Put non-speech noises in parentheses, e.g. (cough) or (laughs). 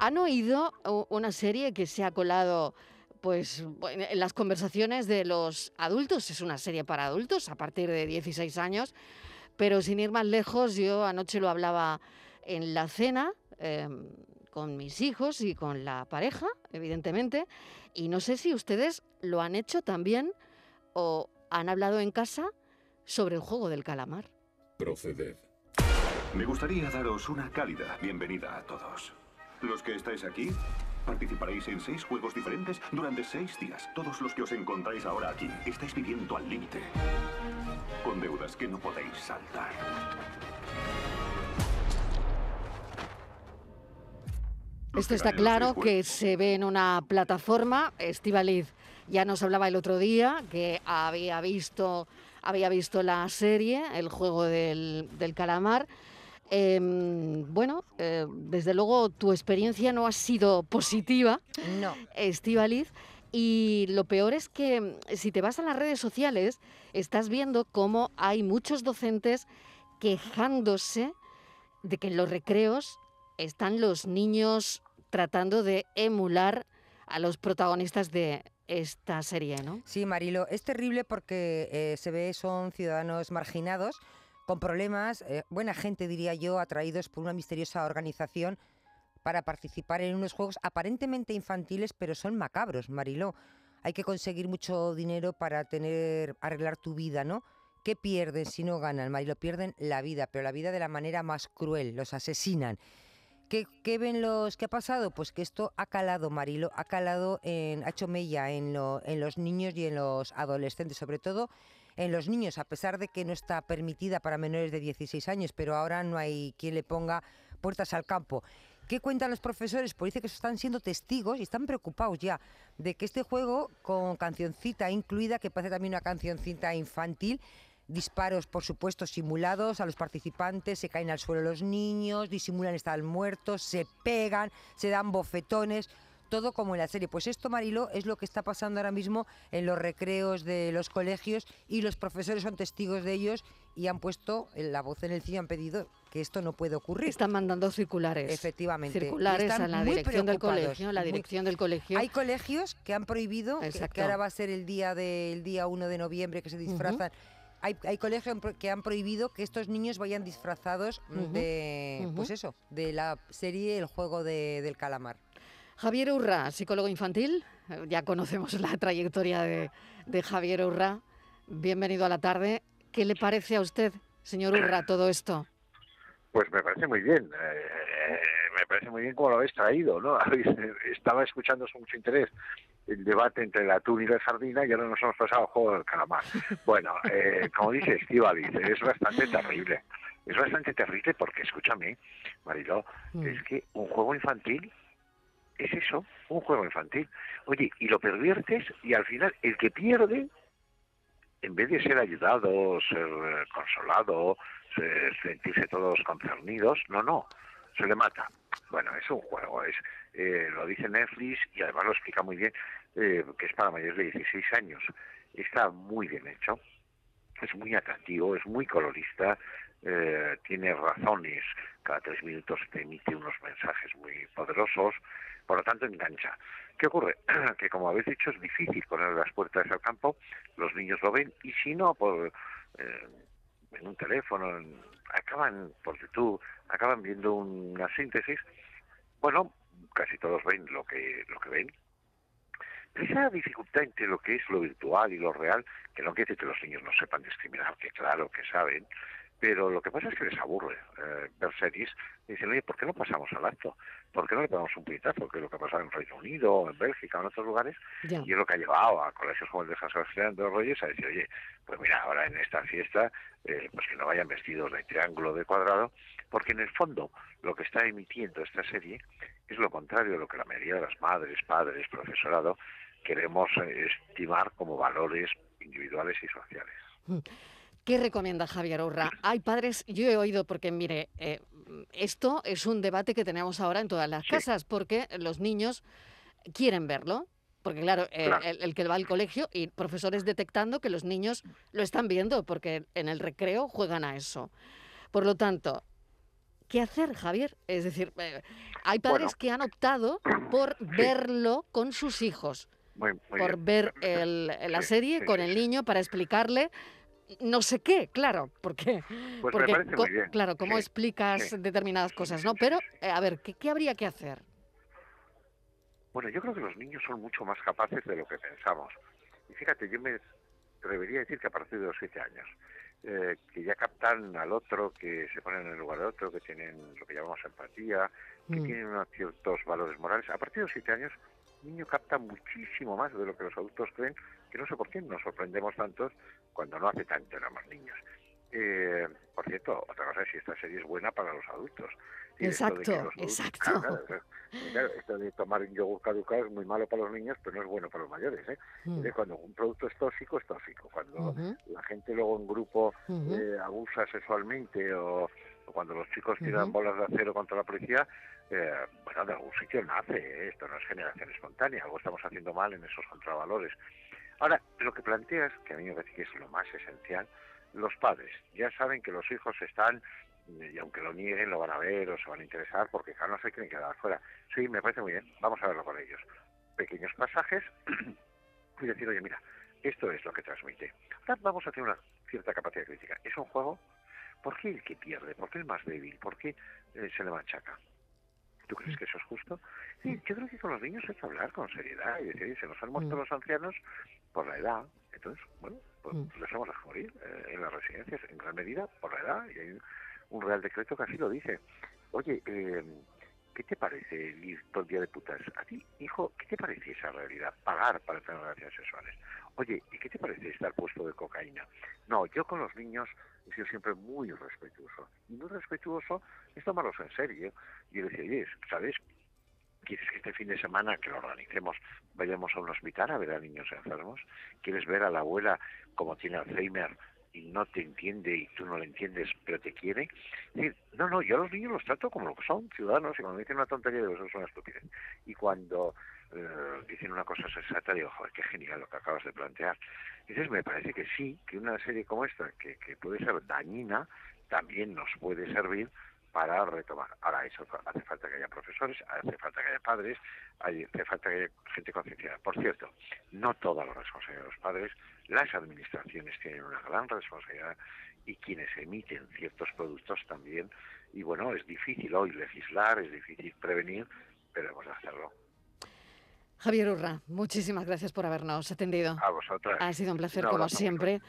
¿Han oído una serie que se ha colado pues en las conversaciones de los adultos? Es una serie para adultos a partir de 16 años, pero sin ir más lejos, yo anoche lo hablaba en la cena em, con mis hijos y con la pareja, evidentemente, y no sé si ustedes lo han hecho también o han hablado en casa sobre el juego del calamar. Proceded. Me gustaría daros una cálida bienvenida a todos. Los que estáis aquí participaréis en seis juegos diferentes durante seis días. Todos los que os encontráis ahora aquí estáis viviendo al límite. Con deudas que no podéis saltar. Esto está claro que se ve en una plataforma. Estivaliz ya nos hablaba el otro día que había visto, había visto la serie, el juego del, del calamar. Em, bueno, eh, desde luego tu experiencia no ha sido positiva, no. Estivaliz. Y lo peor es que mm, si te vas a las redes sociales, estás viendo cómo hay muchos docentes quejándose de que en los recreos están los niños tratando de emular a los protagonistas de esta serie, ¿no? Sí, Marilo, es terrible porque eh, se ve son ciudadanos marginados con problemas, eh, buena gente diría yo, atraídos por una misteriosa organización para participar en unos juegos aparentemente infantiles, pero son macabros, Mariló. Hay que conseguir mucho dinero para tener arreglar tu vida, ¿no? ¿Qué pierden si no ganan, Marilo? Pierden la vida, pero la vida de la manera más cruel, los asesinan. ¿Qué, ven los qué ha pasado? Pues que esto ha calado, Marilo, ha calado en, ha hecho mella en, en los niños y en los adolescentes, sobre todo en los niños, a pesar de que no está permitida para menores de 16 años, pero ahora no hay quien le ponga puertas al campo. ¿Qué cuentan los profesores? Pues dice que están siendo testigos y están preocupados ya de que este juego, con cancioncita incluida, que parece también una cancioncita infantil, disparos, por supuesto, simulados a los participantes, se caen al suelo los niños, disimulan estar muertos, se pegan, se dan bofetones todo como en la serie. Pues esto, Marilo, es lo que está pasando ahora mismo en los recreos de los colegios y los profesores son testigos de ellos y han puesto la voz en el cine, han pedido que esto no puede ocurrir. Están mandando circulares. Efectivamente. Circulares a la dirección del colegio. La dirección del colegio. Hay colegios que han prohibido, que, ahora va a ser el día del día 1 de noviembre que se disfrazan. Hay, hay, colegios que han prohibido que estos niños vayan disfrazados de, pues eso, de la serie El juego del calamar. Javier Urra, psicólogo infantil. Ya conocemos la trayectoria de, Javier Urra. Bienvenido a la tarde. ¿Qué le parece a usted, señor Urra, todo esto? Pues me parece muy bien. Eh, me parece muy bien cómo lo habéis traído, ¿no? (laughs) Estaba escuchando con mucho interés el debate entre el atún y la sardina y ahora nos hemos pasado al juego del calamar. (laughs) Bueno, eh, como dice Estivaliz, es bastante terrible. Es bastante terrible porque, escúchame, Mariló, mm. es que un juego infantil es eso, un juego infantil. Oye, y lo perviertes y al final el que pierde, en vez de ser ayudado, ser eh, consolado, sentirse todos concernidos, no, no, se le mata. Bueno, es un juego, es eh, lo dice Netflix y además lo explica muy bien, eh, que es para mayores de 16 años. Está muy bien hecho, es muy atractivo, es muy colorista, tiene razones, cada tres minutos te emite unos mensajes muy poderosos, por lo tanto engancha. ¿Qué ocurre? (clears throat) que como habéis dicho es difícil poner las puertas al campo, los niños lo ven y si no, por, eh, en un teléfono, acaban por YouTube, acaban viendo una síntesis, bueno, casi todos ven lo que, lo que ven. esa dificultad entre lo que es lo virtual y lo real, que no quiere decir que los niños no sepan discriminar, que claro que saben, pero lo que pasa es que les aburre eh, ver series. dicen, oye, ¿por qué no pasamos al acto? ¿Por qué no le ponemos un puñetazo? Que es lo que ha pasado en Reino Unido, en Bélgica, en otros lugares. Y es lo que ha llevado a colegios como el de San Sebastián de los Reyes a decir, oye, pues mira, ahora en esta fiesta, eh, pues que no vayan vestidos de triángulo, de cuadrado, porque en el fondo lo que está emitiendo esta serie es lo contrario de lo que la mayoría de las madres, padres, profesorado queremos eh, estimar como valores individuales y sociales. Mm. ¿Qué recomienda Javier Urra? Hay padres, yo he oído, porque mire, eh, esto es un debate que tenemos ahora en todas las casas, porque los niños quieren verlo. Porque claro, eh, El, que va al colegio y profesores detectando que los niños lo están viendo, porque en el recreo juegan a eso. Por lo tanto, ¿Qué hacer, Javier? Es decir, eh, hay padres que han optado por verlo con sus hijos, por ver la serie con el niño para explicarle no sé qué, claro, porque, pues porque claro, cómo explicas determinadas cosas, ¿no? Pero, eh, a ver, ¿qué, habría que hacer? Bueno, yo creo que los niños son mucho más capaces de lo que pensamos. Y fíjate, yo me atrevería a decir que a partir de los siete años, eh, que ya captan al otro, que se ponen en el lugar del otro, que tienen lo que llamamos empatía, que mm. tienen unos ciertos valores morales, a partir de los siete años el niño capta muchísimo más de lo que los adultos creen, que no sé por qué nos sorprendemos tantos cuando no hace tanto éramos niños. Eh, por cierto, otra cosa es si esta serie es buena para los adultos. exacto, exacto. Claro, esto de tomar un yogur caducado es muy malo para los niños, pero no es bueno para los mayores. ¿eh? Mm. Cuando un producto es tóxico, es tóxico. Cuando la gente luego en grupo eh, abusa sexualmente o, cuando los chicos tiran bolas de acero contra la policía, eh, bueno, de algún sitio nace. ¿eh? Esto no es generación espontánea. Algo estamos haciendo mal en esos contravalores. Ahora, lo que planteas, que a mí me parece que es lo más esencial, los padres ya saben que los hijos están, y aunque lo nieguen, lo van a ver o se van a interesar, porque claro, no se quieren quedar fuera. Sí, me parece muy bien, vamos a verlo con ellos. Pequeños pasajes (clears throat) y decir, oye, mira, esto es lo que transmite. Ahora vamos a tener una cierta capacidad crítica. Es un juego, ¿por qué el que pierde? ¿Por qué el más débil? ¿Por qué eh, se le machaca? ¿Tú crees que eso es justo? Sí, yo creo que con los niños hay que hablar con seriedad y decir, se nos han muerto mm. los ancianos por la edad. Entonces, bueno, pues mm. les vamos a morir eh, en las residencias, en gran medida por la edad. Y hay un Real Decreto que así lo dice. Oye, eh, ¿qué te parece ir todo el día de putas? A ti, hijo, ¿qué te parece esa realidad? Pagar para tener relaciones sexuales. Oye, ¿y qué te parece estar puesto de cocaína? No, yo con los niños he sido siempre muy respetuoso. Y muy respetuoso es tomarlos en serio. Y decir, oye, ¿sabes? ¿Quieres que este fin de semana que lo organicemos vayamos a un hospital a ver a niños enfermos? ¿Quieres ver a la abuela como tiene Alzheimer y no te entiende y tú no le entiendes, pero te quiere? no, no, yo a los niños los trato como lo que son, ciudadanos, y cuando me dicen una tontería, digo, eso es una. Y cuando eh, dicen una cosa sensata, digo, joder, qué genial lo que acabas de plantear. Entonces me parece que sí, que una serie como esta, que, que puede ser dañina, también nos puede servir para retomar. Ahora, eso hace falta que haya profesores, hace falta que haya padres, hace falta que haya gente concienciada. Por cierto, no toda la responsabilidad de los padres, las administraciones tienen una gran responsabilidad y quienes emiten ciertos productos también. Y bueno, es difícil hoy legislar, es difícil prevenir, pero hemos de hacerlo. Javier Urra, muchísimas gracias por habernos atendido. A vosotras. Ha sido un placer, como siempre.